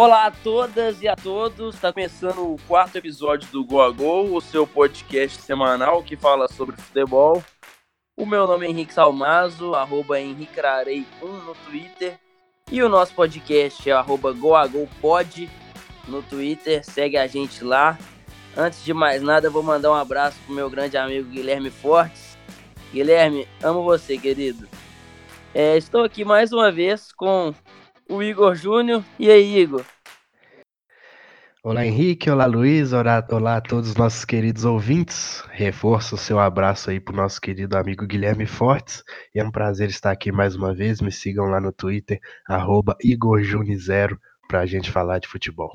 Olá a todas e a todos, está começando o quarto episódio do Go a Go, o seu podcast semanal que fala sobre futebol. O meu nome é Henrique Salmazo, arroba henriquearei1 no Twitter. E o nosso podcast é arroba goagopod no Twitter, segue a gente lá. Antes de mais nada, vou mandar um abraço pro meu grande amigo Guilherme Fortes. Guilherme, amo você, querido. É, estou aqui mais uma vez com o Igor Júnior. E aí, Igor? Olá, Henrique. Olá, Luiz. Olá, olá a todos os nossos queridos ouvintes. Reforço o seu abraço aí pro nosso querido amigo Guilherme Fortes. E é um prazer estar aqui mais uma vez. Me sigam lá no Twitter, arroba IgorJuni0, pra gente falar de futebol.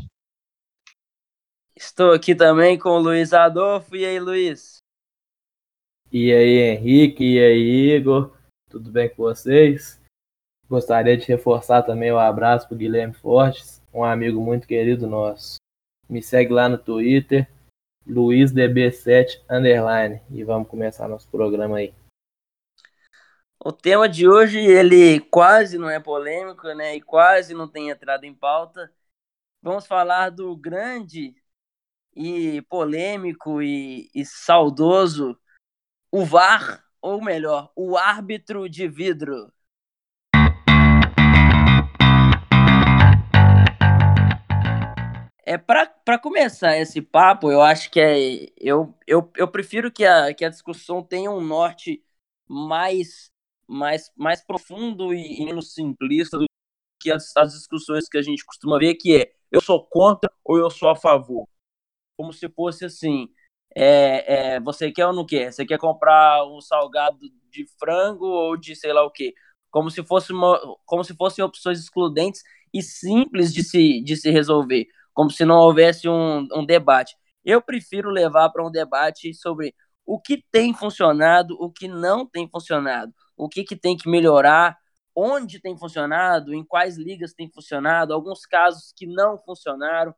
Estou aqui também com o Luiz Adolfo. E aí, Luiz? E aí, Henrique? E aí, Igor? Tudo bem com vocês? Gostaria de reforçar também o abraço para Guilherme Fortes, um amigo muito querido nosso. Me segue lá no Twitter, LuizDB7 underline, e vamos começar nosso programa aí. O tema de hoje, ele quase não é polêmico, né, e quase não tem entrado em pauta. Vamos falar do grande e polêmico e, e saudoso o VAR, ou melhor, o árbitro de vidro. É, para começar esse papo, eu acho que é. Eu, eu, eu prefiro que a, que a discussão tenha um norte mais, mais, mais profundo e, e menos simplista do que as, as discussões que a gente costuma ver, que é eu sou contra ou eu sou a favor. Como se fosse assim. É, é, você quer ou não quer? Você quer comprar um salgado de frango ou de sei lá o quê? Como se fosse uma, como se fossem opções excludentes e simples de se, de se resolver como se não houvesse um, um debate. Eu prefiro levar para um debate sobre o que tem funcionado, o que não tem funcionado, o que, que tem que melhorar, onde tem funcionado, em quais ligas tem funcionado, alguns casos que não funcionaram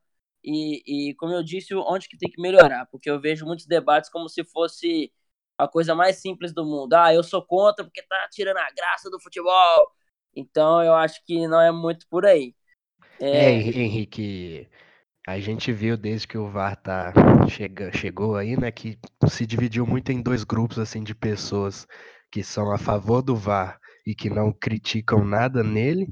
e, e como eu disse, onde que tem que melhorar, porque eu vejo muitos debates como se fosse a coisa mais simples do mundo. Ah, eu sou contra porque tá tirando a graça do futebol. Então eu acho que não é muito por aí. É, é Henrique, a gente viu desde que o VAR tá chega, chegou aí, né, que se dividiu muito em dois grupos assim de pessoas que são a favor do VAR e que não criticam nada nele,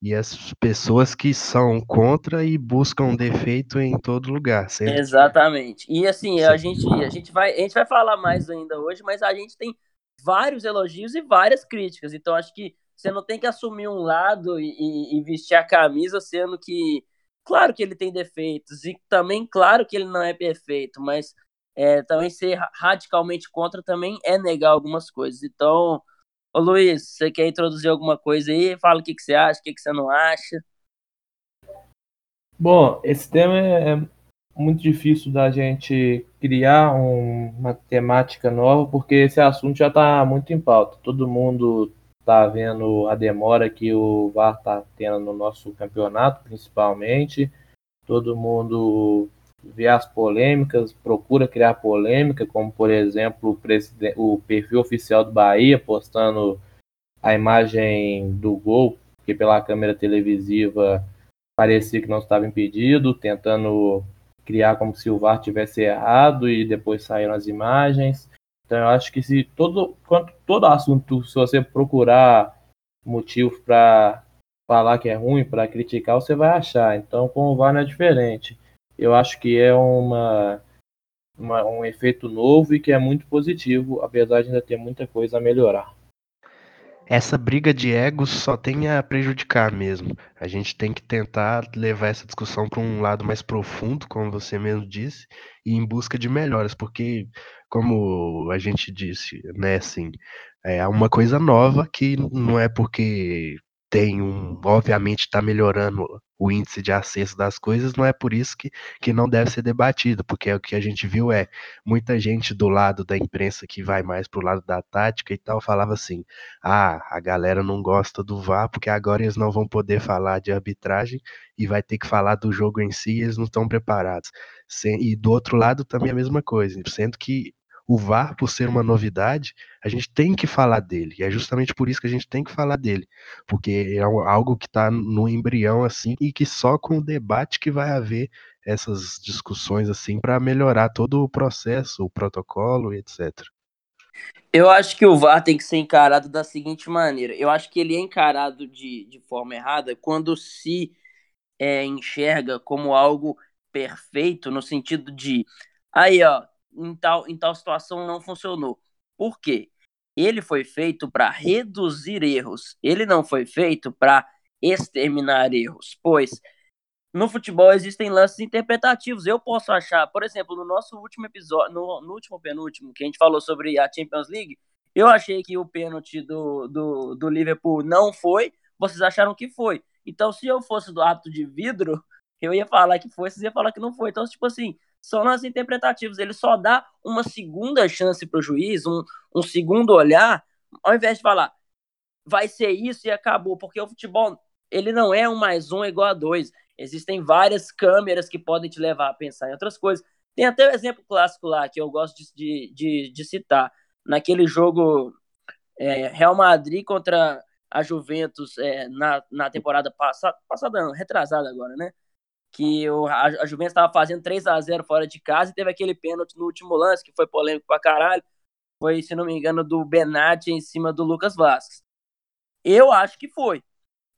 e as pessoas que são contra e buscam defeito em todo lugar, certo? Exatamente. E assim, a gente, a gente vai, a gente vai falar mais ainda hoje, mas a gente tem vários elogios e várias críticas. Então acho que você não tem que assumir um lado e, e vestir a camisa sendo que Claro que ele tem defeitos e também claro que ele não é perfeito, mas é, também ser radicalmente contra também é negar algumas coisas. Então, ô Luiz, você quer introduzir alguma coisa aí? Fala o que, que você acha, o que, que você não acha. Bom, esse tema é, é muito difícil da gente criar um, uma temática nova, porque esse assunto já está muito em pauta. Todo mundo está vendo a demora que o VAR está tendo no nosso campeonato, principalmente. Todo mundo vê as polêmicas, procura criar polêmica, como por exemplo o, o perfil oficial do Bahia postando a imagem do gol, que pela câmera televisiva parecia que não estava impedido, tentando criar como se o VAR tivesse errado e depois saíram as imagens. Então eu acho que se todo, quanto, todo assunto, se você procurar motivo para falar que é ruim, para criticar, você vai achar. Então com o VAR não é diferente. Eu acho que é uma, uma, um efeito novo e que é muito positivo, apesar de ainda ter muita coisa a melhorar. Essa briga de egos só tem a prejudicar mesmo. A gente tem que tentar levar essa discussão para um lado mais profundo, como você mesmo disse, e em busca de melhoras, porque como a gente disse, né, assim, é uma coisa nova que não é porque tem um, obviamente está melhorando o índice de acesso das coisas, não é por isso que, que não deve ser debatido, porque é o que a gente viu é muita gente do lado da imprensa que vai mais pro lado da tática e tal, falava assim: ah, a galera não gosta do VAR porque agora eles não vão poder falar de arbitragem e vai ter que falar do jogo em si e eles não estão preparados. E do outro lado também a mesma coisa, sendo que o VAR, por ser uma novidade, a gente tem que falar dele. E é justamente por isso que a gente tem que falar dele. Porque é algo que está no embrião, assim, e que só com o debate que vai haver essas discussões, assim, para melhorar todo o processo, o protocolo etc. Eu acho que o VAR tem que ser encarado da seguinte maneira. Eu acho que ele é encarado de, de forma errada quando se é, enxerga como algo perfeito, no sentido de aí, ó, em tal, em tal situação não funcionou. Por quê? Ele foi feito para reduzir erros. Ele não foi feito para exterminar erros. Pois no futebol existem lances interpretativos. Eu posso achar, por exemplo, no nosso último episódio, no, no último penúltimo, que a gente falou sobre a Champions League, eu achei que o pênalti do, do, do Liverpool não foi, vocês acharam que foi. Então, se eu fosse do hábito de vidro, eu ia falar que foi, vocês iam falar que não foi. Então, tipo assim, são lances interpretativos. Ele só dá uma segunda chance para o juiz, um, um segundo olhar, ao invés de falar vai ser isso e acabou, porque o futebol ele não é um mais um igual a dois. Existem várias câmeras que podem te levar a pensar em outras coisas. Tem até o um exemplo clássico lá que eu gosto de, de, de citar. Naquele jogo é, Real Madrid contra a Juventus é, na, na temporada passada, passada, retrasada agora, né? Que o, a, a Juventus estava fazendo 3 a 0 fora de casa e teve aquele pênalti no último lance, que foi polêmico pra caralho. Foi, se não me engano, do Benatti em cima do Lucas Vasquez. Eu acho que foi.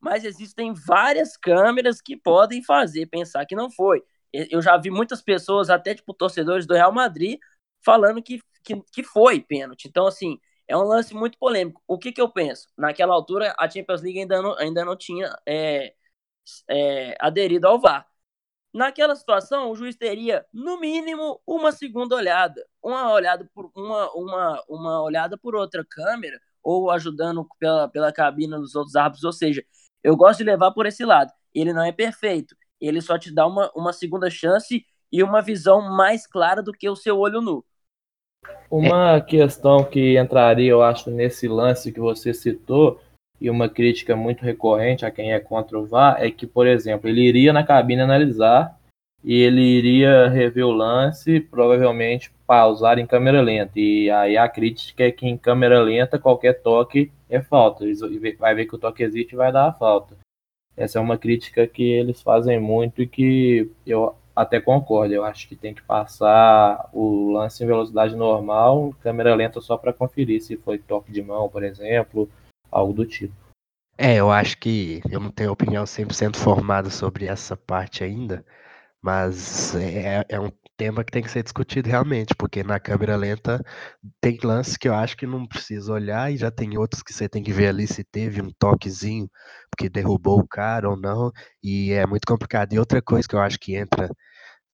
Mas existem várias câmeras que podem fazer pensar que não foi. Eu já vi muitas pessoas, até tipo torcedores do Real Madrid, falando que, que, que foi pênalti. Então, assim, é um lance muito polêmico. O que, que eu penso? Naquela altura, a Champions League ainda não, ainda não tinha é, é, aderido ao VAR. Naquela situação, o juiz teria, no mínimo, uma segunda olhada. Uma olhada por uma, uma, uma olhada por outra câmera, ou ajudando pela, pela cabina dos outros árbitros. Ou seja, eu gosto de levar por esse lado. Ele não é perfeito. Ele só te dá uma, uma segunda chance e uma visão mais clara do que o seu olho nu. Uma questão que entraria, eu acho, nesse lance que você citou, e uma crítica muito recorrente a quem é contra o VAR é que, por exemplo, ele iria na cabine analisar e ele iria rever o lance, provavelmente pausar em câmera lenta. E aí a crítica é que em câmera lenta qualquer toque é falta. Vai ver que o toque existe e vai dar a falta. Essa é uma crítica que eles fazem muito e que eu até concordo. Eu acho que tem que passar o lance em velocidade normal, câmera lenta só para conferir se foi toque de mão, por exemplo, algo do tipo. É, eu acho que eu não tenho opinião 100% formada sobre essa parte ainda, mas é, é um tema que tem que ser discutido realmente, porque na câmera lenta tem lances que eu acho que não precisa olhar e já tem outros que você tem que ver ali se teve um toquezinho, porque derrubou o cara ou não, e é muito complicado. E outra coisa que eu acho que entra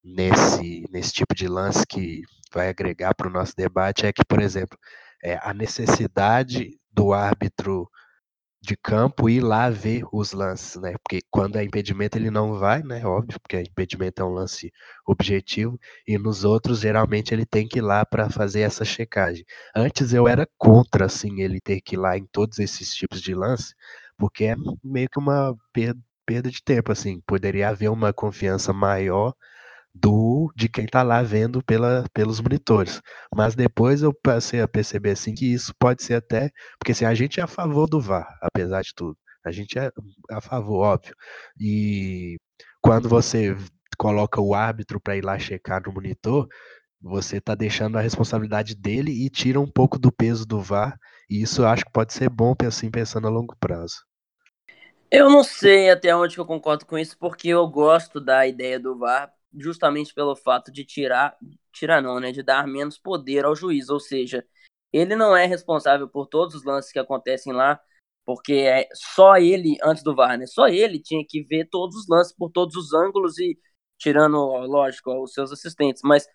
nesse, nesse tipo de lance que vai agregar para o nosso debate é que, por exemplo, é, a necessidade do árbitro de campo ir lá ver os lances, né? Porque quando é impedimento ele não vai, né? Óbvio, porque impedimento é um lance objetivo e nos outros geralmente ele tem que ir lá para fazer essa checagem. Antes eu era contra assim ele ter que ir lá em todos esses tipos de lance, porque é meio que uma perda de tempo assim. Poderia haver uma confiança maior do de quem está lá vendo pela, pelos monitores. Mas depois eu passei a perceber assim que isso pode ser até, porque assim, a gente é a favor do VAR, apesar de tudo. A gente é a favor, óbvio. E quando você coloca o árbitro para ir lá checar no monitor, você está deixando a responsabilidade dele e tira um pouco do peso do VAR. E isso eu acho que pode ser bom assim pensando a longo prazo. Eu não sei até onde eu concordo com isso, porque eu gosto da ideia do VAR, justamente pelo fato de tirar, tirar não, né, de dar menos poder ao juiz, ou seja, ele não é responsável por todos os lances que acontecem lá, porque é só ele antes do VAR, né? Só ele tinha que ver todos os lances por todos os ângulos e tirando, lógico, os seus assistentes, mas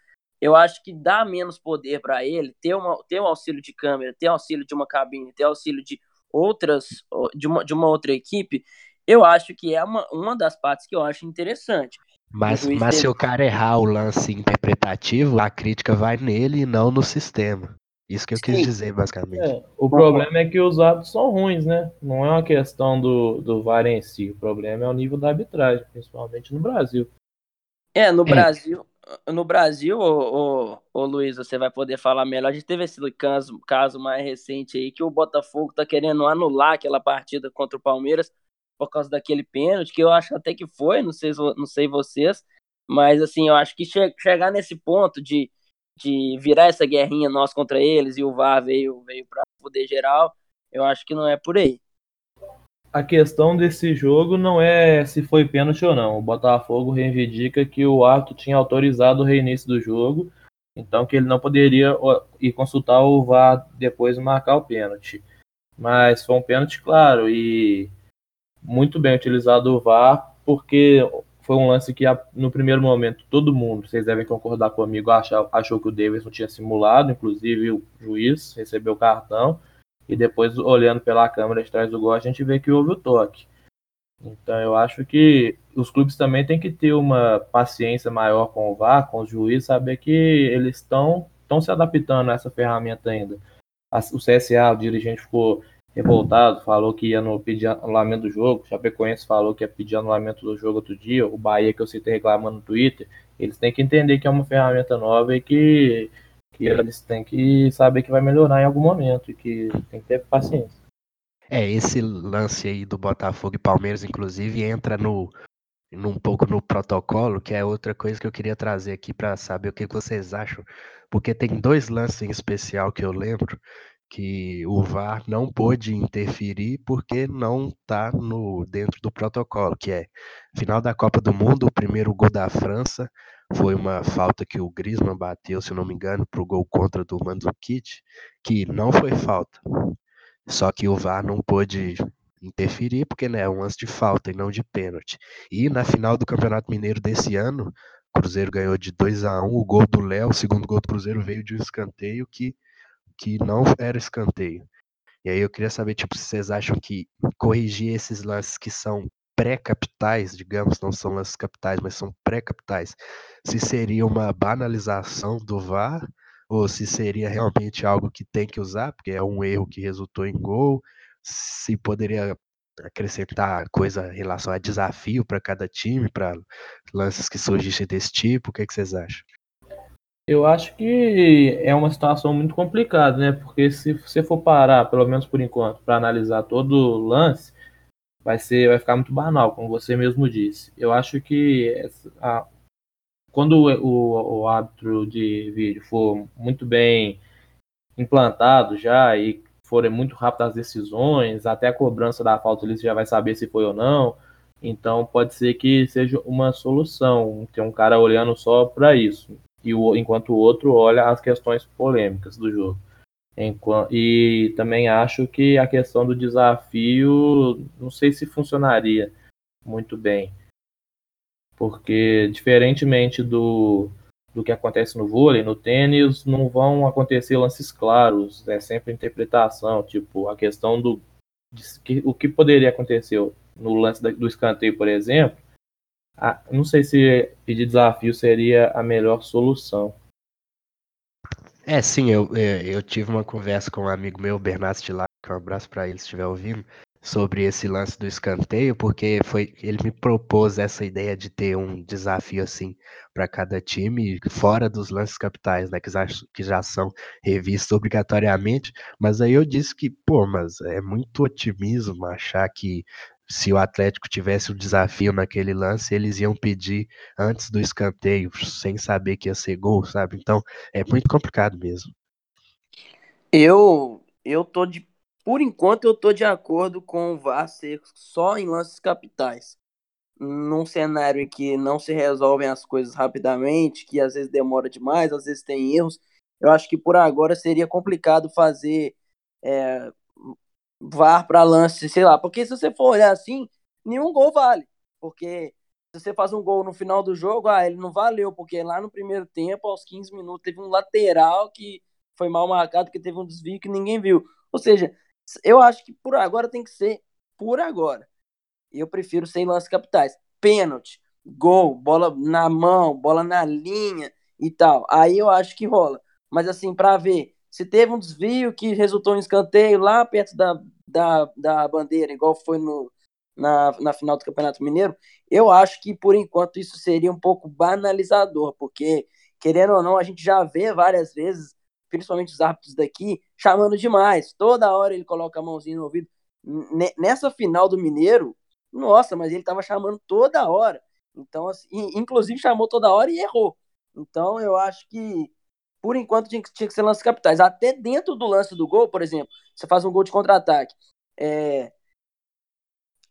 eu acho que dá menos poder para ele ter, uma, ter um auxílio de câmera, ter auxílio de uma cabine, ter auxílio de outras, de uma, de uma outra equipe, eu acho que é uma, uma das partes que eu acho interessante. Mas, mas se o cara errar o lance interpretativo, a crítica vai nele e não no sistema. Isso que eu quis Sim. dizer, basicamente. É, o problema é que os hábitos são ruins, né? Não é uma questão do, do VAR em si. O problema é o nível da arbitragem, principalmente no Brasil. É, no é. Brasil. no Brasil, ô, ô, ô, Luiz, você vai poder falar melhor. A gente teve esse caso, caso mais recente aí que o Botafogo tá querendo anular aquela partida contra o Palmeiras por causa daquele pênalti, que eu acho até que foi, não sei, não sei vocês, mas assim, eu acho que che chegar nesse ponto de, de virar essa guerrinha nós contra eles e o VAR veio, veio para poder geral, eu acho que não é por aí. A questão desse jogo não é se foi pênalti ou não. O Botafogo reivindica que o ato tinha autorizado o reinício do jogo, então que ele não poderia ir consultar o VAR depois de marcar o pênalti. Mas foi um pênalti claro e muito bem utilizado o VAR, porque foi um lance que no primeiro momento todo mundo, vocês devem concordar comigo, achou, achou que o Davidson tinha simulado, inclusive o juiz recebeu o cartão, e depois olhando pela câmera de trás do gol a gente vê que houve o toque. Então eu acho que os clubes também têm que ter uma paciência maior com o VAR, com os juízes, saber que eles estão se adaptando a essa ferramenta ainda. O CSA, o dirigente ficou revoltado, falou que ia no pedir anulamento do jogo, o Chapecoense falou que ia pedir anulamento do jogo outro dia, o Bahia que eu citei reclamando no Twitter, eles têm que entender que é uma ferramenta nova e que, que eles têm que saber que vai melhorar em algum momento e que tem que ter paciência. É, esse lance aí do Botafogo e Palmeiras, inclusive, entra no um pouco no protocolo, que é outra coisa que eu queria trazer aqui para saber o que vocês acham, porque tem dois lances em especial que eu lembro que o VAR não pôde interferir porque não está no dentro do protocolo, que é final da Copa do Mundo, o primeiro gol da França foi uma falta que o Griezmann bateu, se não me engano, para o gol contra do Mandzukic, que não foi falta. Só que o VAR não pôde interferir porque né, é um lance de falta e não de pênalti. E na final do Campeonato Mineiro desse ano, o Cruzeiro ganhou de 2 a 1 o gol do Léo, o segundo gol do Cruzeiro veio de um escanteio que que não era escanteio. E aí eu queria saber, tipo, se vocês acham que corrigir esses lances que são pré-capitais, digamos, não são lances capitais, mas são pré-capitais, se seria uma banalização do VAR ou se seria realmente algo que tem que usar, porque é um erro que resultou em gol, se poderia acrescentar coisa em relação a desafio para cada time, para lances que surgissem desse tipo, o que, é que vocês acham? Eu acho que é uma situação muito complicada, né? Porque se você for parar, pelo menos por enquanto, para analisar todo o lance, vai ser, vai ficar muito banal, como você mesmo disse. Eu acho que essa, a, quando o, o, o árbitro de vídeo for muito bem implantado já e forem muito rápidas as decisões, até a cobrança da falta ele já vai saber se foi ou não. Então pode ser que seja uma solução ter um cara olhando só para isso e o, enquanto o outro olha as questões polêmicas do jogo. Enquanto, e também acho que a questão do desafio, não sei se funcionaria muito bem, porque diferentemente do, do que acontece no vôlei, no tênis não vão acontecer lances claros, é sempre interpretação, tipo a questão do de, que, o que poderia acontecer no lance da, do escanteio, por exemplo, não sei se pedir desafio seria a melhor solução. É, sim, eu, é, eu tive uma conversa com um amigo meu, Bernardo Stilar, que um abraço para ele se estiver ouvindo, sobre esse lance do escanteio, porque foi ele me propôs essa ideia de ter um desafio assim para cada time, fora dos lances capitais, né, que já, que já são revistos obrigatoriamente, mas aí eu disse que, pô, mas é muito otimismo achar que se o Atlético tivesse um desafio naquele lance, eles iam pedir antes do escanteio, sem saber que ia ser gol, sabe? Então é muito complicado mesmo. Eu eu tô de por enquanto eu tô de acordo com o VAR ser só em lances capitais. Num cenário em que não se resolvem as coisas rapidamente, que às vezes demora demais, às vezes tem erros, eu acho que por agora seria complicado fazer é, VAR para lance, sei lá. Porque se você for olhar assim, nenhum gol vale. Porque se você faz um gol no final do jogo, ah, ele não valeu, porque lá no primeiro tempo, aos 15 minutos, teve um lateral que foi mal marcado, que teve um desvio que ninguém viu. Ou seja, eu acho que por agora tem que ser por agora. Eu prefiro sem lances capitais. Pênalti, gol, bola na mão, bola na linha e tal. Aí eu acho que rola. Mas assim, para ver se teve um desvio que resultou em escanteio lá perto da, da, da bandeira, igual foi no, na, na final do Campeonato Mineiro, eu acho que por enquanto isso seria um pouco banalizador, porque querendo ou não, a gente já vê várias vezes, principalmente os árbitros daqui, chamando demais. Toda hora ele coloca a mãozinha no ouvido. Nessa final do Mineiro, nossa, mas ele tava chamando toda hora. Então, assim, inclusive chamou toda hora e errou. Então, eu acho que por enquanto tinha que, tinha que ser lances capitais. Até dentro do lance do gol, por exemplo, você faz um gol de contra-ataque. É...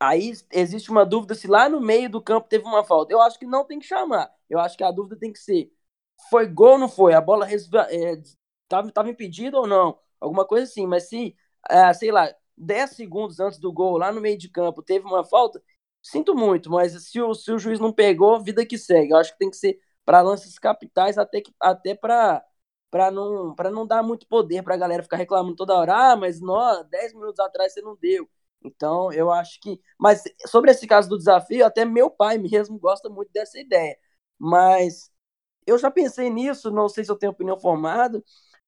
Aí existe uma dúvida se lá no meio do campo teve uma falta. Eu acho que não tem que chamar. Eu acho que a dúvida tem que ser: foi gol ou não foi? A bola estava é, impedida ou não? Alguma coisa assim. Mas se, é, sei lá, 10 segundos antes do gol, lá no meio de campo, teve uma falta, sinto muito, mas se o, se o juiz não pegou, vida que segue. Eu acho que tem que ser para lances capitais, até, que, até para para não, para não dar muito poder para a galera ficar reclamando toda hora, ah, mas nó, 10 minutos atrás você não deu. Então, eu acho que. Mas sobre esse caso do desafio, até meu pai mesmo gosta muito dessa ideia. Mas eu já pensei nisso, não sei se eu tenho opinião formada,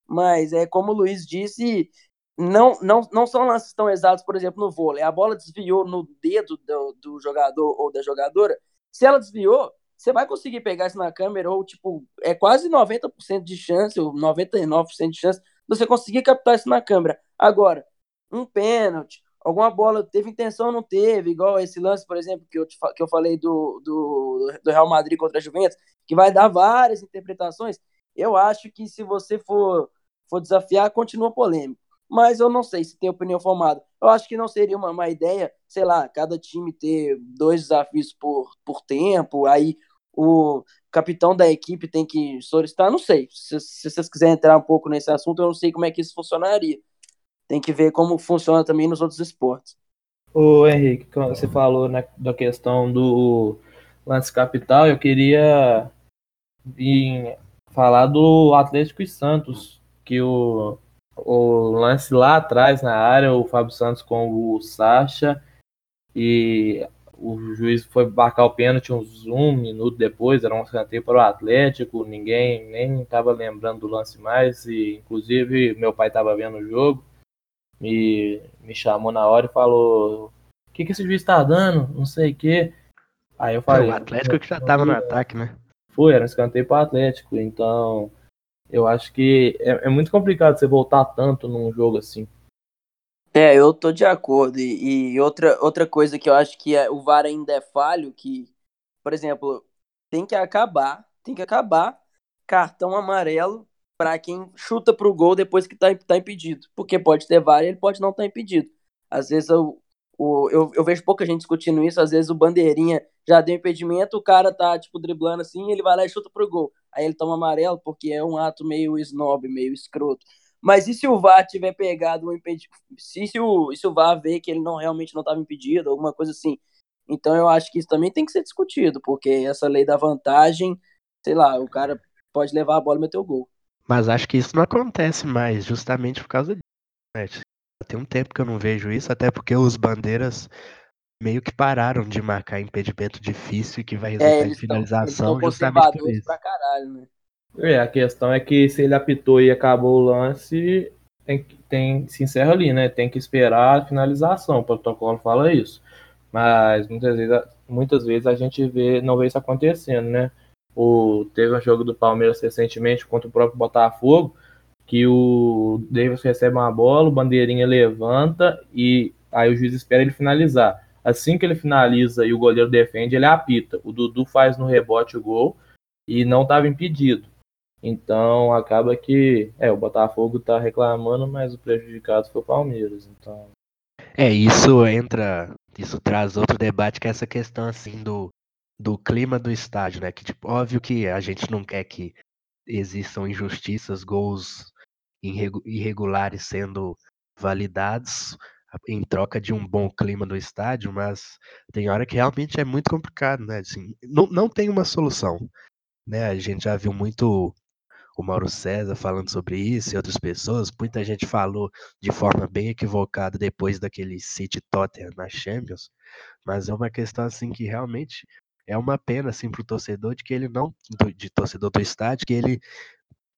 mas é como o Luiz disse, não, não, não são lances tão exatos, por exemplo, no vôlei. A bola desviou no dedo do, do jogador ou da jogadora. Se ela desviou, você vai conseguir pegar isso na câmera, ou tipo, é quase 90% de chance, ou 99% de chance, você conseguir captar isso na câmera. Agora, um pênalti, alguma bola teve intenção ou não teve, igual esse lance, por exemplo, que eu, te, que eu falei do, do, do Real Madrid contra a Juventus, que vai dar várias interpretações. Eu acho que se você for, for desafiar, continua polêmico. Mas eu não sei se tem opinião formada. Eu acho que não seria uma má ideia, sei lá, cada time ter dois desafios por, por tempo, aí o capitão da equipe tem que solicitar, não sei. Se, se, vocês quiserem entrar um pouco nesse assunto, eu não sei como é que isso funcionaria. Tem que ver como funciona também nos outros esportes. O Henrique, você falou né, da questão do lance capital, eu queria vir falar do Atlético e Santos, que o, o lance lá atrás na área, o Fábio Santos com o Sacha, e o juiz foi marcar o pênalti uns um minuto depois, era um escanteio para o Atlético, ninguém nem estava lembrando do lance mais, e inclusive meu pai estava vendo o jogo, me, me chamou na hora e falou: O que, que esse juiz está dando? Não sei o quê. Aí eu falei. o Atlético que já estava no ataque, né? Foi, era um escanteio para o Atlético, então eu acho que é, é muito complicado você voltar tanto num jogo assim. É, eu tô de acordo. E, e, outra, outra coisa que eu acho que é, o VAR ainda é falho, que, por exemplo, tem que acabar, tem que acabar cartão amarelo para quem chuta pro gol depois que tá, tá impedido. Porque pode ter VAR e ele pode não estar tá impedido. Às vezes eu, o, eu, eu vejo pouca gente discutindo isso, às vezes o bandeirinha já deu impedimento, o cara tá, tipo, driblando assim, ele vai lá e chuta pro gol. Aí ele toma amarelo porque é um ato meio snob, meio escroto. Mas e se o VAR tiver pegado um impedimento? Se, se, o, se o VAR ver que ele não realmente não estava impedido, alguma coisa assim. Então eu acho que isso também tem que ser discutido, porque essa lei da vantagem, sei lá, o cara pode levar a bola e meter o gol. Mas acho que isso não acontece mais, justamente por causa disso. Tem um tempo que eu não vejo isso, até porque os bandeiras meio que pararam de marcar impedimento difícil que vai é, resultar é, em finalização tão, justamente por isso. Pra caralho, né? É, a questão é que se ele apitou e acabou o lance, tem, tem, se encerra ali, né? Tem que esperar a finalização, o protocolo fala isso. Mas muitas vezes, muitas vezes a gente vê, não vê isso acontecendo, né? O, teve um jogo do Palmeiras recentemente contra o próprio Botafogo, que o Davis recebe uma bola, o bandeirinha levanta e aí o juiz espera ele finalizar. Assim que ele finaliza e o goleiro defende, ele apita. O Dudu faz no rebote o gol e não estava impedido. Então acaba que é, o Botafogo está reclamando, mas o prejudicado foi o Palmeiras. Então. É, isso entra. Isso traz outro debate que é essa questão assim do, do clima do estádio, né? Que tipo, óbvio que a gente não quer que existam injustiças, gols irregulares sendo validados em troca de um bom clima no estádio, mas tem hora que realmente é muito complicado, né? Assim, não, não tem uma solução. Né? A gente já viu muito o Mauro César falando sobre isso e outras pessoas. Muita gente falou de forma bem equivocada depois daquele City Tottenham na Champions, mas é uma questão assim que realmente é uma pena assim para o torcedor de que ele não, de torcedor do estádio, que ele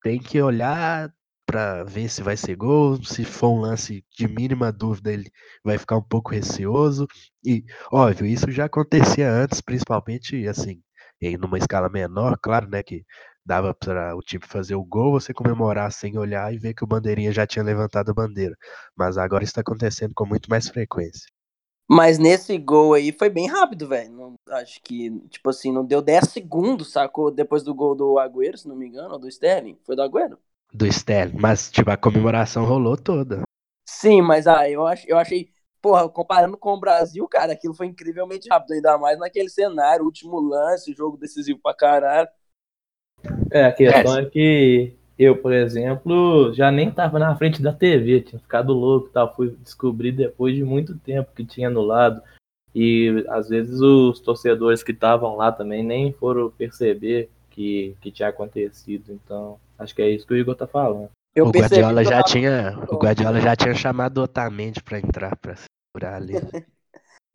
tem que olhar para ver se vai ser gol, se for um lance de mínima dúvida ele vai ficar um pouco receoso e óbvio, isso já acontecia antes, principalmente assim, em numa escala menor, claro, né, que dava para o time fazer o gol, você comemorar sem olhar e ver que o bandeirinha já tinha levantado a bandeira. Mas agora está acontecendo com muito mais frequência. Mas nesse gol aí foi bem rápido, velho. Acho que, tipo assim, não deu 10 segundos, sacou? Depois do gol do Agüero, se não me engano, ou do Sterling. Foi do Agüero? Do Sterling, mas, tipo, a comemoração rolou toda. Sim, mas ah, eu, ach, eu achei, porra, comparando com o Brasil, cara, aquilo foi incrivelmente rápido, ainda mais naquele cenário, último lance, jogo decisivo pra caralho. É, a questão é, é que eu, por exemplo, já nem tava na frente da TV, tinha ficado louco, tal. Fui descobrir depois de muito tempo que tinha anulado. E às vezes os torcedores que estavam lá também nem foram perceber que, que tinha acontecido. Então, acho que é isso que o Igor tá falando. Eu o Guardiola já tava... tinha, o Guardiola já tinha chamado o Otamendi para entrar para segurar ali.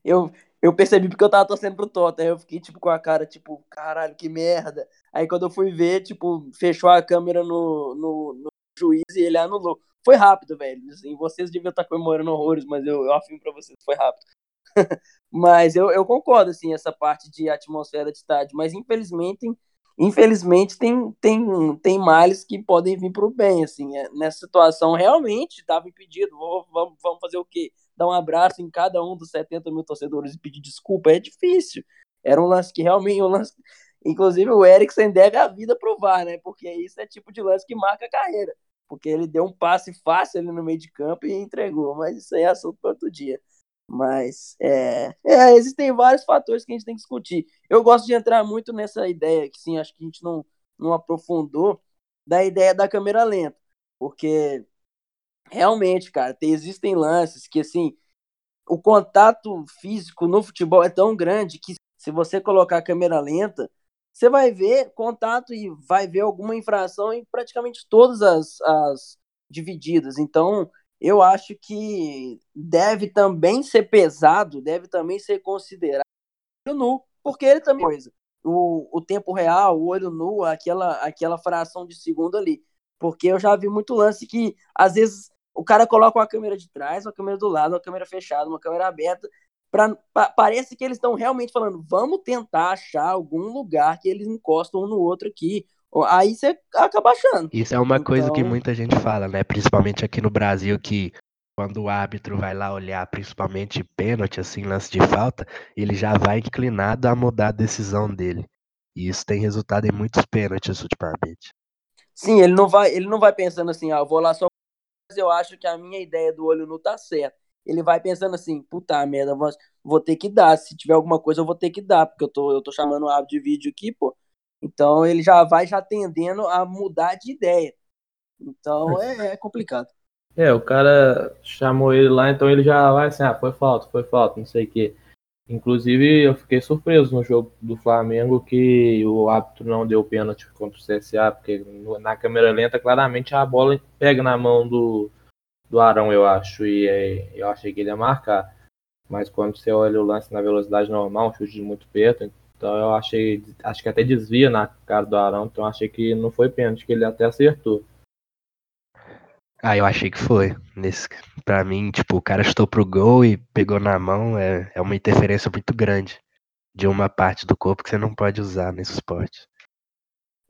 eu, eu percebi porque eu tava torcendo pro Tottenham, eu fiquei tipo com a cara tipo, caralho, que merda. Aí quando eu fui ver, tipo, fechou a câmera no, no, no juiz e ele anulou. Foi rápido, velho. Assim, vocês deviam estar comemorando horrores, mas eu, eu afirmo pra vocês, foi rápido. mas eu, eu concordo, assim, essa parte de atmosfera de estádio. Mas infelizmente, infelizmente tem, tem, tem males que podem vir pro bem, assim. É, nessa situação, realmente estava impedido. Vamos, vamos fazer o quê? Dar um abraço em cada um dos 70 mil torcedores e pedir desculpa? É difícil. Era um lance que realmente, um lance, Inclusive o Eriksen deve a vida provar, né? Porque isso é tipo de lance que marca a carreira. Porque ele deu um passe fácil ali no meio de campo e entregou. Mas isso aí é assunto para outro dia. Mas é, é, existem vários fatores que a gente tem que discutir. Eu gosto de entrar muito nessa ideia, que sim, acho que a gente não, não aprofundou, da ideia da câmera lenta. Porque realmente, cara, tem, existem lances que assim, o contato físico no futebol é tão grande que se você colocar a câmera lenta, você vai ver contato e vai ver alguma infração em praticamente todas as, as divididas. Então, eu acho que deve também ser pesado, deve também ser considerado olho nu, porque ele também coisa. O, o tempo real, o olho nu, aquela, aquela fração de segundo ali. Porque eu já vi muito lance que, às vezes, o cara coloca uma câmera de trás, uma câmera do lado, uma câmera fechada, uma câmera aberta, pra, pra, parece que eles estão realmente falando, vamos tentar achar algum lugar que eles encostam um no outro aqui. Aí você acaba achando. Isso é uma então... coisa que então muita gente fala, né? Principalmente aqui no Brasil, que quando o árbitro vai lá olhar, principalmente pênalti, assim, lance de falta, ele já vai inclinado a mudar a decisão dele. E isso tem resultado em muitos pênaltis ultimamente. Sim, ele não vai, ele não vai pensando assim, ah, eu vou lá só mas eu acho que a minha ideia do olho não tá certa ele vai pensando assim, puta merda, vou, vou ter que dar. Se tiver alguma coisa, eu vou ter que dar, porque eu tô, eu tô chamando o áudio de vídeo aqui, pô. Então ele já vai já tendendo a mudar de ideia. Então é, é complicado. É, o cara chamou ele lá, então ele já vai assim, ah, foi falta, foi falta, não sei o quê. Inclusive, eu fiquei surpreso no jogo do Flamengo que o árbitro não deu pênalti contra o CSA, porque na câmera lenta, claramente a bola pega na mão do, do Arão, eu acho, e é, eu achei que ele ia marcar. Mas quando você olha o lance na velocidade normal, um chute de muito perto, então eu achei, acho que até desvia na cara do Arão, então eu achei que não foi pênalti, que ele até acertou. Ah, eu achei que foi. Nesse, pra mim, tipo, o cara chutou pro gol e pegou na mão, é, é uma interferência muito grande de uma parte do corpo que você não pode usar nesse esporte.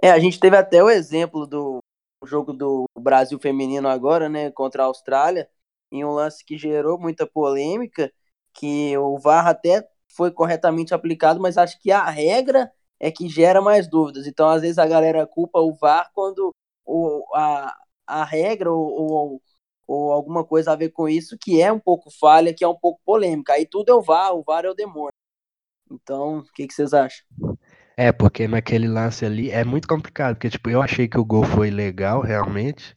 É, a gente teve até o exemplo do jogo do Brasil feminino agora, né, contra a Austrália, em um lance que gerou muita polêmica, que o VAR até foi corretamente aplicado, mas acho que a regra é que gera mais dúvidas. Então, às vezes a galera culpa o VAR quando o, a, a regra ou, ou, ou alguma coisa a ver com isso que é um pouco falha, que é um pouco polêmica. Aí tudo é o VAR, o VAR é o demônio. Então, o que, que vocês acham? É, porque naquele lance ali é muito complicado, porque tipo, eu achei que o gol foi legal realmente,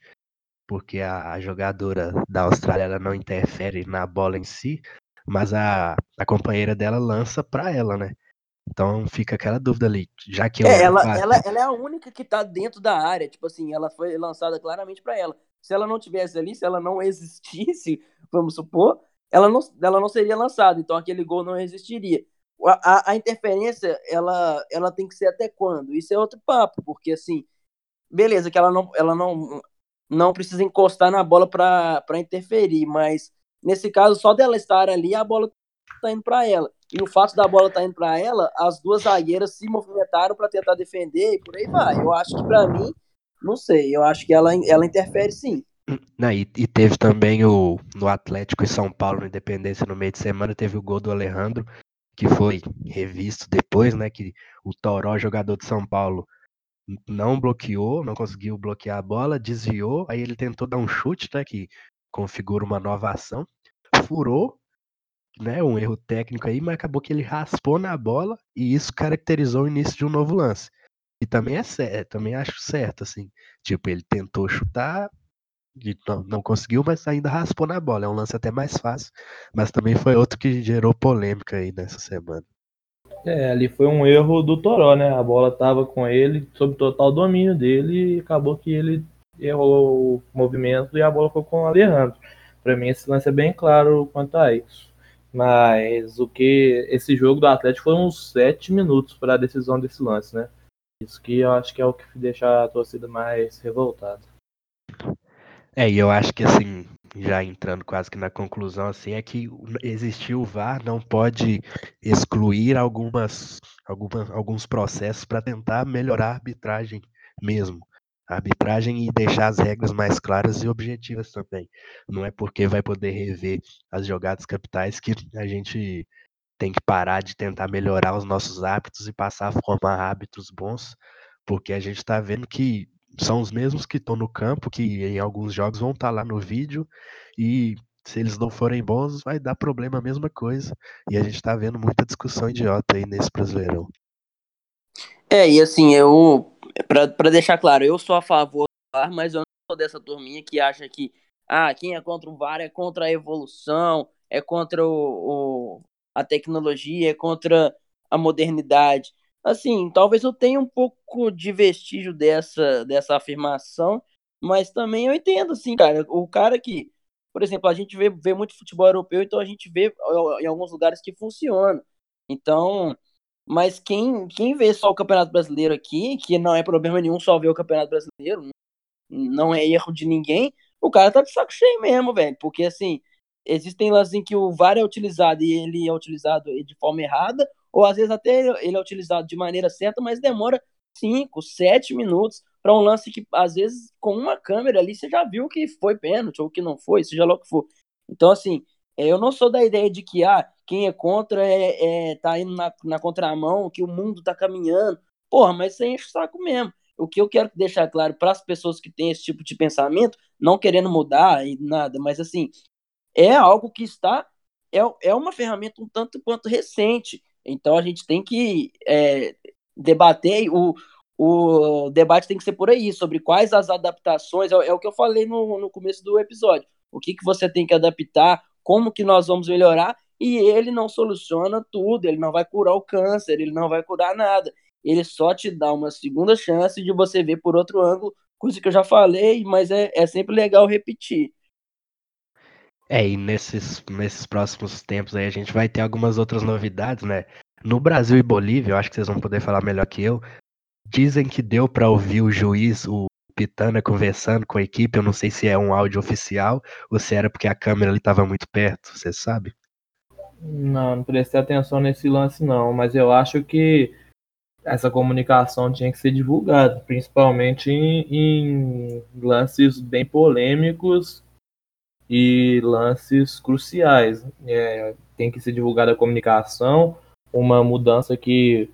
porque a, a jogadora da Austrália não interfere na bola em si, mas a, a companheira dela lança pra ela, né? Então fica aquela dúvida ali, já que é, ela, ela, ela é a única que tá dentro da área, tipo assim, ela foi lançada claramente para ela. Se ela não tivesse ali, se ela não existisse, vamos supor, ela não, ela não seria lançada, então aquele gol não existiria a, a, interferência ela, ela tem que ser até quando? Isso é outro papo, porque assim, beleza, que ela não, ela não, não precisa encostar na bola para interferir, mas nesse caso, só dela estar ali, a bola tá indo para ela. E o fato da bola estar tá indo para ela, as duas zagueiras se movimentaram para tentar defender e por aí vai. Eu acho que para mim, não sei, eu acho que ela, ela interfere sim. Não, e, e, teve também o no Atlético e São Paulo, no Independência, no meio de semana, teve o gol do Alejandro, que foi revisto depois, né? Que o Toró, jogador de São Paulo, não bloqueou, não conseguiu bloquear a bola, desviou, aí ele tentou dar um chute, né, que configura uma nova ação, furou, né, um erro técnico aí, mas acabou que ele raspou na bola e isso caracterizou o início de um novo lance. E também é certo, também acho certo, assim, tipo, ele tentou chutar, não, não conseguiu, mas ainda raspou na bola, é um lance até mais fácil, mas também foi outro que gerou polêmica aí nessa semana. É, ali foi um erro do Toró, né? A bola estava com ele, sob total domínio dele, e acabou que ele errou o movimento e a bola foi com o Alejandro. Para mim, esse lance é bem claro quanto a isso. Mas o que esse jogo do Atlético foi uns sete minutos para a decisão desse lance, né? Isso que eu acho que é o que deixa a torcida mais revoltada. É, e eu acho que assim, já entrando quase que na conclusão, assim, é que existir o VAR não pode excluir algumas, algumas alguns processos para tentar melhorar a arbitragem mesmo. Arbitragem e deixar as regras mais claras e objetivas também. Não é porque vai poder rever as jogadas capitais que a gente tem que parar de tentar melhorar os nossos hábitos e passar a formar hábitos bons, porque a gente está vendo que são os mesmos que estão no campo, que em alguns jogos vão estar tá lá no vídeo, e se eles não forem bons, vai dar problema a mesma coisa. E a gente está vendo muita discussão idiota aí nesse Brasileirão. É, e assim, eu. Para deixar claro, eu sou a favor do VAR, mas eu não sou dessa turminha que acha que ah, quem é contra o VAR é contra a evolução, é contra o, o a tecnologia, é contra a modernidade assim, talvez eu tenha um pouco de vestígio dessa, dessa afirmação, mas também eu entendo, assim, cara, o cara que, por exemplo, a gente vê, vê muito futebol europeu, então a gente vê em alguns lugares que funciona. Então, mas quem, quem vê só o Campeonato Brasileiro aqui, que não é problema nenhum só ver o Campeonato Brasileiro, não é erro de ninguém, o cara tá de saco cheio mesmo, velho, porque assim, existem lances em que o VAR é utilizado e ele é utilizado de forma errada, ou às vezes até ele é utilizado de maneira certa, mas demora 5, 7 minutos para um lance que, às vezes, com uma câmera ali, você já viu que foi pênalti ou que não foi, seja lá o que for. Então, assim, eu não sou da ideia de que ah, quem é contra é, é tá indo na, na contramão, que o mundo tá caminhando. Porra, mas isso enche o saco mesmo. O que eu quero deixar claro para as pessoas que têm esse tipo de pensamento, não querendo mudar e nada, mas assim, é algo que está. É, é uma ferramenta um tanto quanto recente. Então a gente tem que é, debater, o, o debate tem que ser por aí, sobre quais as adaptações, é, é, o que eu falei no, no começo do episódio, o que, que você tem que adaptar, como que nós vamos melhorar, e ele não soluciona tudo, ele não vai curar o câncer, ele não vai curar nada, ele só te dá uma segunda chance de você ver por outro ângulo, coisa que eu já falei, mas é, é sempre legal repetir. É, e nesses, nesses próximos tempos aí a gente vai ter algumas outras novidades, né? No Brasil e Bolívia, eu acho que vocês vão poder falar melhor que eu. Dizem que deu para ouvir o juiz, o Pitana, conversando com a equipe. Eu não sei se é um áudio oficial ou se era porque a câmera ali estava muito perto, você sabe? Não, não prestei atenção nesse lance não, mas eu acho que essa comunicação tinha que ser divulgada, principalmente em, em lances bem polêmicos e lances cruciais. É, tem que ser divulgada a comunicação, uma mudança que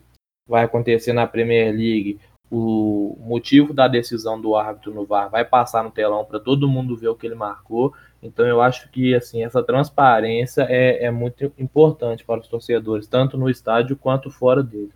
vai acontecer na Premier League. O motivo da decisão do árbitro no VAR vai passar no telão para todo mundo ver o que ele marcou. Então eu acho que assim essa transparência é, é muito importante para os torcedores, tanto no estádio quanto fora dele.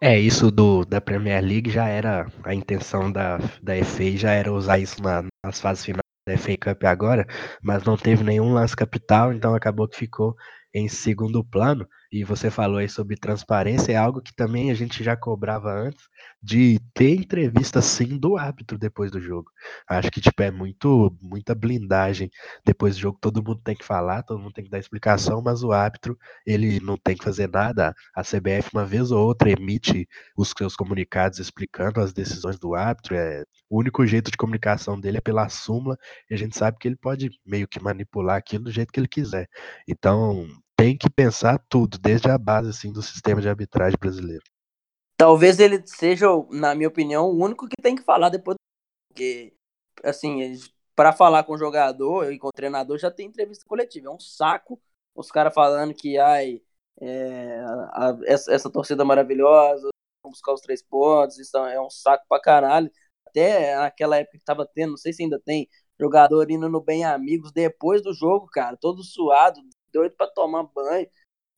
É, isso do, da Premier League já era a intenção da, da FA, já era usar isso na, nas fases finais da FA Cup agora, mas não teve nenhum lance capital, então acabou que ficou em segundo plano. E você falou aí sobre transparência, é algo que também a gente já cobrava antes, de ter entrevista sim do árbitro depois do jogo. Acho que tipo é muito muita blindagem depois do jogo, todo mundo tem que falar, todo mundo tem que dar explicação, mas o árbitro, ele não tem que fazer nada. A CBF uma vez ou outra emite os seus comunicados explicando as decisões do árbitro, é o único jeito de comunicação dele é pela súmula, e a gente sabe que ele pode meio que manipular aquilo do jeito que ele quiser. Então, tem que pensar tudo, desde a base assim do sistema de arbitragem brasileiro. Talvez ele seja, na minha opinião, o único que tem que falar depois. Porque, assim, para falar com o jogador e com o treinador já tem entrevista coletiva. É um saco os caras falando que ai, é, a, a, essa, essa, torcida maravilhosa, vamos buscar os três pontos, isso é um saco pra caralho. Até aquela época que tava tendo, não sei se ainda tem, jogador indo no Bem Amigos depois do jogo, cara, todo suado, doido para tomar banho,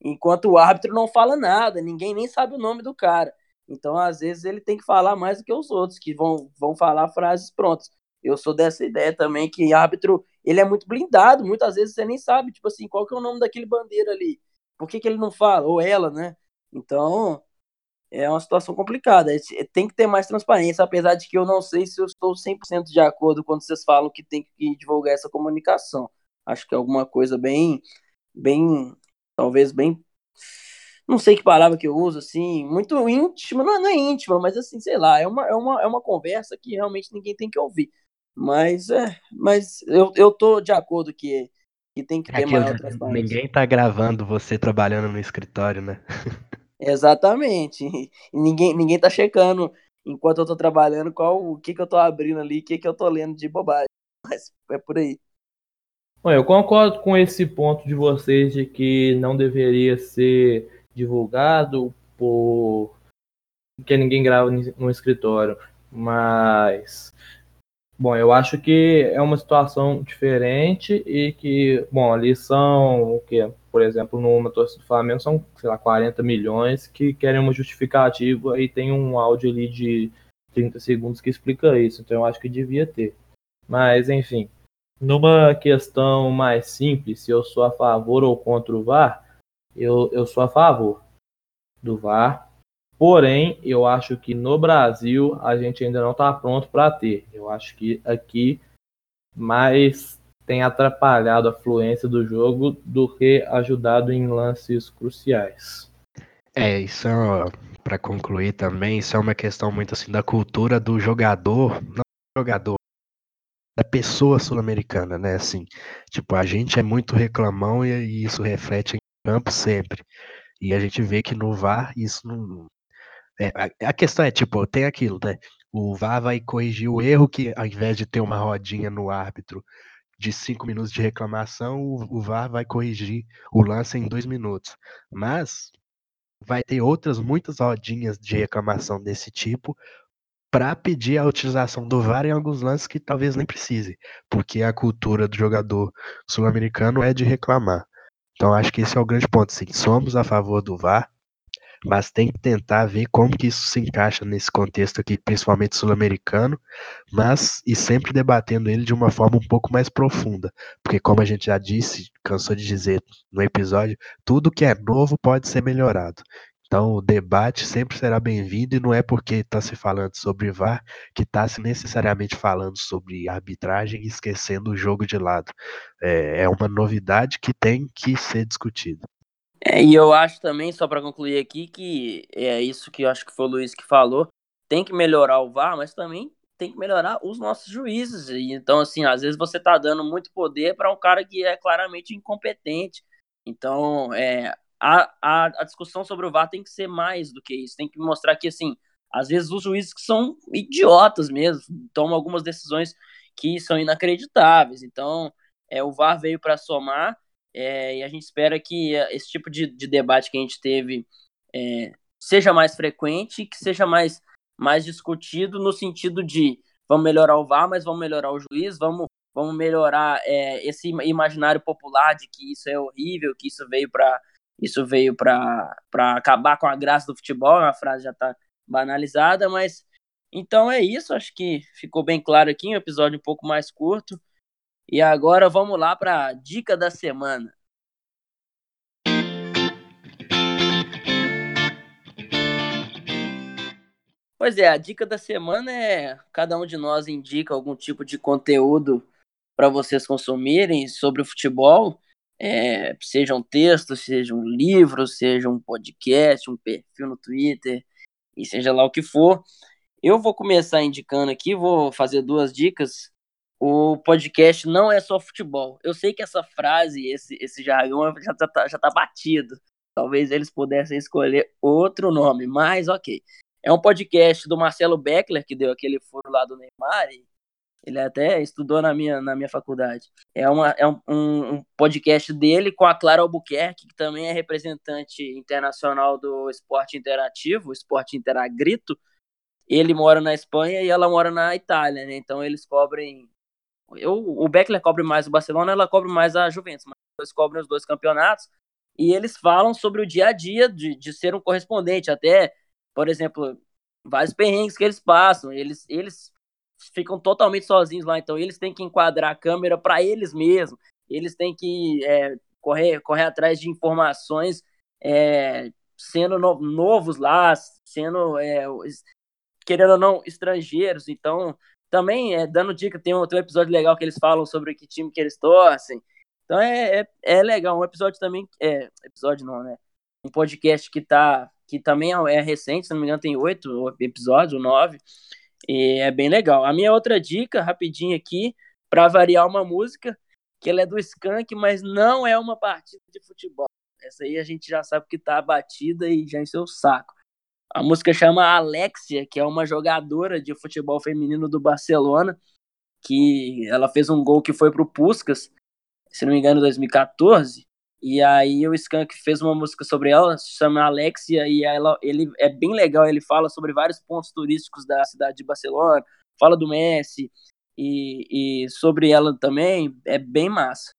enquanto o árbitro não fala nada, ninguém nem sabe o nome do cara. Então, às vezes, ele tem que falar mais do que os outros, que vão, vão falar frases prontas. Eu sou dessa ideia também que árbitro, ele é muito blindado, muitas vezes você nem sabe, tipo assim, qual que é o nome daquele bandeira ali. Por que, que ele não fala? Ou ela, né? Então, é uma situação complicada. Tem que ter mais transparência, apesar de que eu não sei se eu estou 100% de acordo quando vocês falam que tem que divulgar essa comunicação. Acho que é alguma coisa bem, bem, talvez bem não sei que palavra que eu uso, assim, muito íntima, não, não é íntima, mas assim, sei lá, é uma, é, uma, é uma conversa que realmente ninguém tem que ouvir. Mas, é, mas eu, eu tô de acordo que, que tem que é ter maior transparência. Ninguém tá gravando você trabalhando no escritório, né? Exatamente. E ninguém, ninguém tá checando enquanto eu tô trabalhando qual o que que eu tô abrindo ali, o que que eu tô lendo de bobagem. Mas é por aí. Bom, eu concordo com esse ponto de vocês de que não deveria ser divulgado por que ninguém grava no escritório, mas bom, eu acho que é uma situação diferente e que, bom, ali são o que, por exemplo, numa torcida do Flamengo são, sei lá, 40 milhões que querem uma justificativa e tem um áudio ali de 30 segundos que explica isso, então eu acho que devia ter. Mas, enfim, numa questão mais simples, se eu sou a favor ou contra o VAR, eu, eu sou a favor do VAR. Porém, eu acho que no Brasil a gente ainda não está pronto para ter. Eu acho que aqui mais tem atrapalhado a fluência do jogo do que ajudado em lances cruciais. É, isso é, para concluir também, isso é uma questão muito assim da cultura do jogador, não do jogador, da pessoa sul-americana, né? Assim, tipo, a gente é muito reclamão e, e isso reflete em campo sempre. E a gente vê que no VAR isso não. É, a, a, questão é, tipo, tem aquilo, né? O VAR vai corrigir o erro que, ao invés de ter uma rodinha no árbitro de cinco minutos de reclamação, o, o VAR vai corrigir o lance em dois minutos. Mas vai ter outras muitas rodinhas de reclamação desse tipo para pedir a utilização do VAR em alguns lances que talvez nem precise, porque a cultura do jogador sul-americano é de reclamar. Então acho que esse é o grande ponto. Sim, somos a favor do VAR, mas tem que tentar ver como que isso se encaixa nesse contexto aqui, principalmente sul-americano, mas e sempre debatendo ele de uma forma um pouco mais profunda, porque como a gente já disse, cansou de dizer no episódio, tudo que é novo pode ser melhorado. Então, o debate sempre será bem-vindo e não é porque está se falando sobre VAR que está se necessariamente falando sobre arbitragem e esquecendo o jogo de lado. É, é uma novidade que tem que ser discutida. É, e eu acho também, só para concluir aqui, que é isso que eu acho que foi o Luiz que falou, tem que melhorar o VAR, mas também tem que melhorar os nossos juízes. Então, assim, às vezes você está dando muito poder para um cara que é claramente incompetente. Então, é, a, a, a, discussão sobre o VAR tem que ser mais do que isso. Tem que mostrar que, assim, às vezes os juízes que são idiotas mesmo, tomam algumas decisões que são inacreditáveis. Então, é, o VAR veio para somar é, e a gente espera que esse tipo de, de debate que a gente teve é, seja mais frequente, que seja mais, mais discutido no sentido de vamos melhorar o VAR, mas vamos melhorar o juiz, vamos, vamos melhorar é, esse imaginário popular de que isso é horrível, que isso veio para isso veio para acabar com a graça do futebol, a frase já está banalizada, mas então é isso, acho que ficou bem claro aqui, um episódio um pouco mais curto. E agora vamos lá para a dica da semana. Pois é, a dica da semana é cada um de nós indica algum tipo de conteúdo para vocês consumirem sobre o futebol é, sejam textos, sejam livros, seja um podcast, um perfil no Twitter, e seja lá o que for. Eu vou começar indicando aqui, vou fazer duas dicas. O podcast não é só futebol. Eu sei que essa frase, esse, esse jargão já tá, já tá batido. Talvez eles pudessem escolher outro nome, mas ok. É um podcast do Marcelo Beckler, que deu aquele furo lá do Neymar, e ele até estudou na minha, na minha faculdade. É, uma, é um, um, podcast dele com a Clara Albuquerque, que também é representante internacional do esporte interativo, esporte interagrito. Ele mora na Espanha e ela mora na Itália, né? Então eles cobrem. Eu, o Beckler cobre mais o Barcelona, ela cobre mais a Juventus, mas eles cobrem os dois campeonatos. E eles falam sobre o dia a dia de, de ser um correspondente, até por exemplo, vários perrengues que eles passam, eles, eles ficam totalmente sozinhos lá, então eles têm que enquadrar a câmera para eles mesmos, eles têm que é, correr, correr atrás de informações é, sendo no, novos lá, sendo, é, querendo ou não, estrangeiros, então também é, dando dica, tem um, tem um episódio legal que eles falam sobre que time que eles torcem, então é, é, é legal, um episódio também, é, episódio não, né, um podcast que tá que também é, é recente, se não me engano, tem oito episódios, nove, e é bem legal. A minha outra dica, rapidinho aqui, para variar uma música, que ela é do Skank, mas não é uma partida de futebol. Essa aí a gente já sabe que tá batida e já encheu o saco. A música chama Alexia, que é uma jogadora de futebol feminino do Barcelona, que ela fez um gol que foi pro Puskas, se não me engano, em 2014. E aí o Skank fez uma música sobre ela, se chama Alexia, e ela, ele é bem legal, ele fala sobre vários pontos turísticos da cidade de Barcelona, fala do Messi, e, e sobre ela também, é bem massa.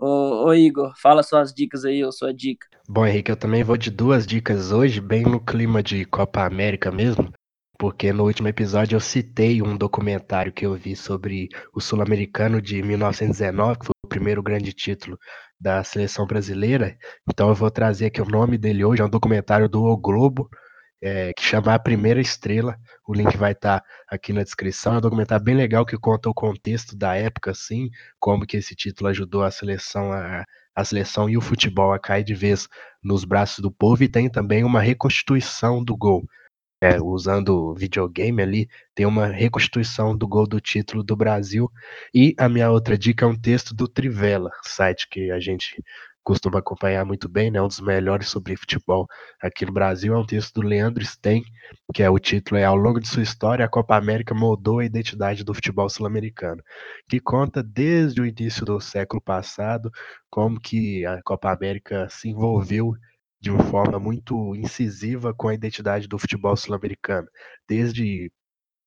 Ô, ô, Igor, fala suas dicas aí, ou sua dica. Bom, Henrique, eu também vou de duas dicas hoje, bem no clima de Copa América mesmo, porque no último episódio eu citei um documentário que eu vi sobre o Sul-Americano de 1919, que foi o primeiro grande título da seleção brasileira. Então eu vou trazer aqui o nome dele hoje, é um documentário do O Globo, é, que chama A Primeira Estrela. O link vai estar tá aqui na descrição. É um documentário bem legal que conta o contexto da época, assim, como que esse título ajudou a seleção a, a seleção e o futebol a cair de vez nos braços do povo e tem também uma reconstituição do gol é, usando videogame ali, tem uma reconstituição do gol do título do Brasil. E a minha outra dica é um texto do Trivela, site que a gente costuma acompanhar muito bem, né? Um dos melhores sobre futebol aqui no Brasil. É um texto do Leandro Sten, que é o título é Ao longo de sua história, a Copa América moldou a identidade do futebol sul-americano, que conta desde o início do século passado como que a Copa América se envolveu de uma forma muito incisiva com a identidade do futebol sul-americano, desde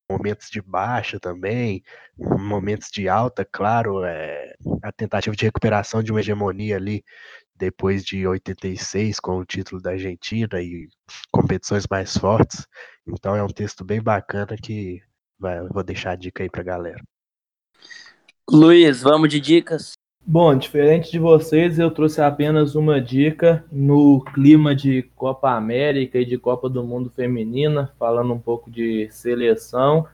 momentos de baixa também, momentos de alta, claro, é, a tentativa de recuperação de uma hegemonia ali depois de 86 com o título da Argentina e competições mais fortes. Então é um texto bem bacana que vai, vou deixar a dica aí pra galera. Luiz, vamos de dicas? Bom, diferente de vocês, eu trouxe apenas uma dica no clima de Copa América e de Copa do Mundo Feminina, falando um pouco de seleção.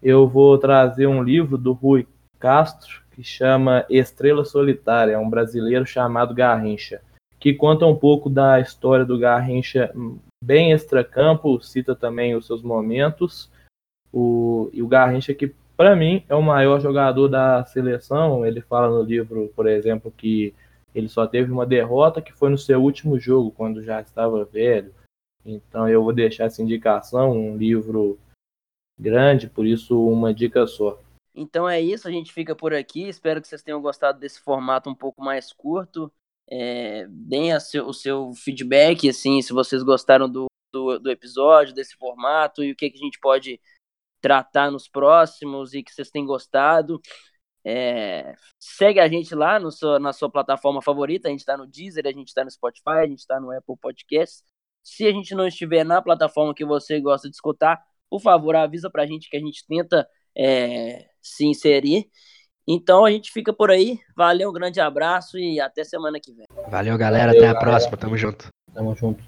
Eu vou trazer um livro do Rui Castro que chama Estrela Solitária, um brasileiro chamado Garrincha, que conta um pouco da história do Garrincha bem extracampo, cita também os seus momentos. O, e o Garrincha que para mim, é o maior jogador da seleção. Ele fala no livro, por exemplo, que ele só teve uma derrota que foi no seu último jogo, quando já estava velho. Então eu vou deixar essa indicação, um livro grande, por isso uma dica só. Então é isso, a gente fica por aqui. Espero que vocês tenham gostado desse formato um pouco mais curto. É, deem seu, o seu feedback, assim, se vocês gostaram do, do, do, episódio, desse formato e o que, que a gente pode tratar nos próximos e que vocês têm gostado. É, segue a gente lá no seu, na sua plataforma favorita. A gente está no Deezer, a gente está no Spotify, a gente está no Apple Podcasts. Se a gente não estiver na plataforma que você gosta de escutar, por favor, avisa para a gente que a gente tenta é, se inserir. Então a gente fica por aí. Valeu, um grande abraço e até semana que vem. Valeu, galera. Valeu, até a galera. próxima. Tamo junto. Tamo junto.